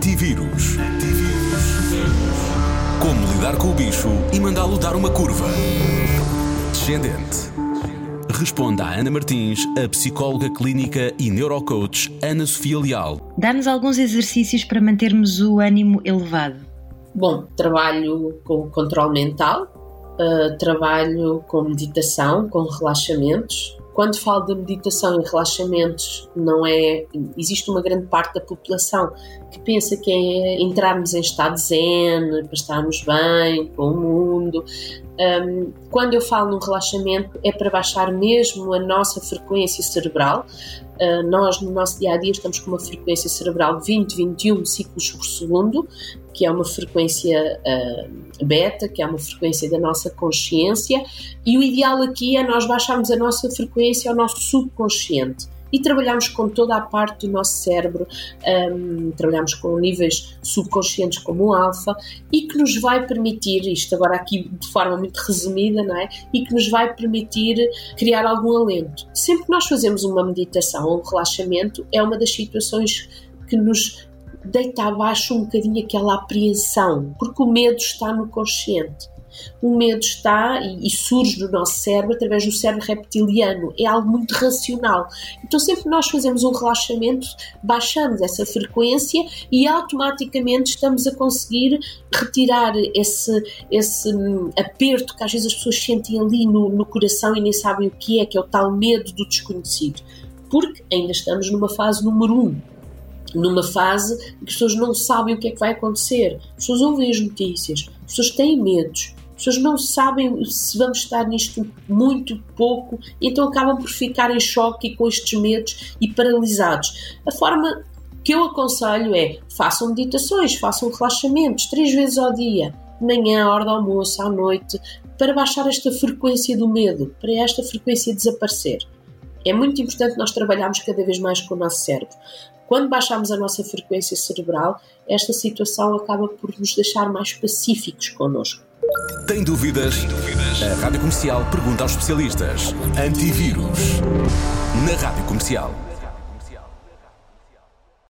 Antivírus. Como lidar com o bicho e mandá-lo dar uma curva. Descendente. Responda a Ana Martins, a psicóloga clínica e neurocoach Ana Sofia Leal. Dá-nos alguns exercícios para mantermos o ânimo elevado. Bom, trabalho com controle mental, uh, trabalho com meditação, com relaxamentos, quando falo da meditação e relaxamentos, não é. Existe uma grande parte da população que pensa que é entrarmos em estado zen, para estarmos bem com o mundo. Um, quando eu falo num relaxamento, é para baixar mesmo a nossa frequência cerebral. Uh, nós, no nosso dia a dia, estamos com uma frequência cerebral de 20, 21 ciclos por segundo, que é uma frequência uh, beta, que é uma frequência da nossa consciência, e o ideal aqui é nós baixarmos a nossa frequência ao nosso subconsciente e trabalhamos com toda a parte do nosso cérebro, um, trabalhamos com níveis subconscientes como o alfa e que nos vai permitir, isto agora aqui de forma muito resumida, não é? E que nos vai permitir criar algum alento. Sempre que nós fazemos uma meditação ou um relaxamento, é uma das situações que nos deita abaixo um bocadinho aquela apreensão, porque o medo está no consciente. O medo está e, surge do nosso cérebro através do cérebro reptiliano, é algo muito racional. Então, sempre que nós fazemos um relaxamento, baixamos essa frequência e automaticamente estamos a conseguir retirar esse, esse hum, aperto que às vezes as pessoas sentem ali no, no coração e nem sabem o que é, que é o tal medo do desconhecido. Porque ainda estamos numa fase número um numa fase em que as pessoas não sabem o que é que vai acontecer, as pessoas ouvem as notícias, as pessoas têm medos, as pessoas não sabem se vamos estar nisto muito pouco, então acabam por ficar em choque com estes medos e paralisados. A forma que eu aconselho é façam meditações, façam relaxamentos três vezes ao dia, manhã, à hora do almoço, à noite, para baixar esta frequência do medo, para esta frequência desaparecer. É muito importante nós trabalharmos cada vez mais com o nosso cérebro. Quando baixamos a nossa frequência cerebral, esta situação acaba por nos deixar mais pacíficos connosco. Tem dúvidas? Tem dúvidas? A Rádio Comercial pergunta aos especialistas. Antivírus. Na Rádio Comercial.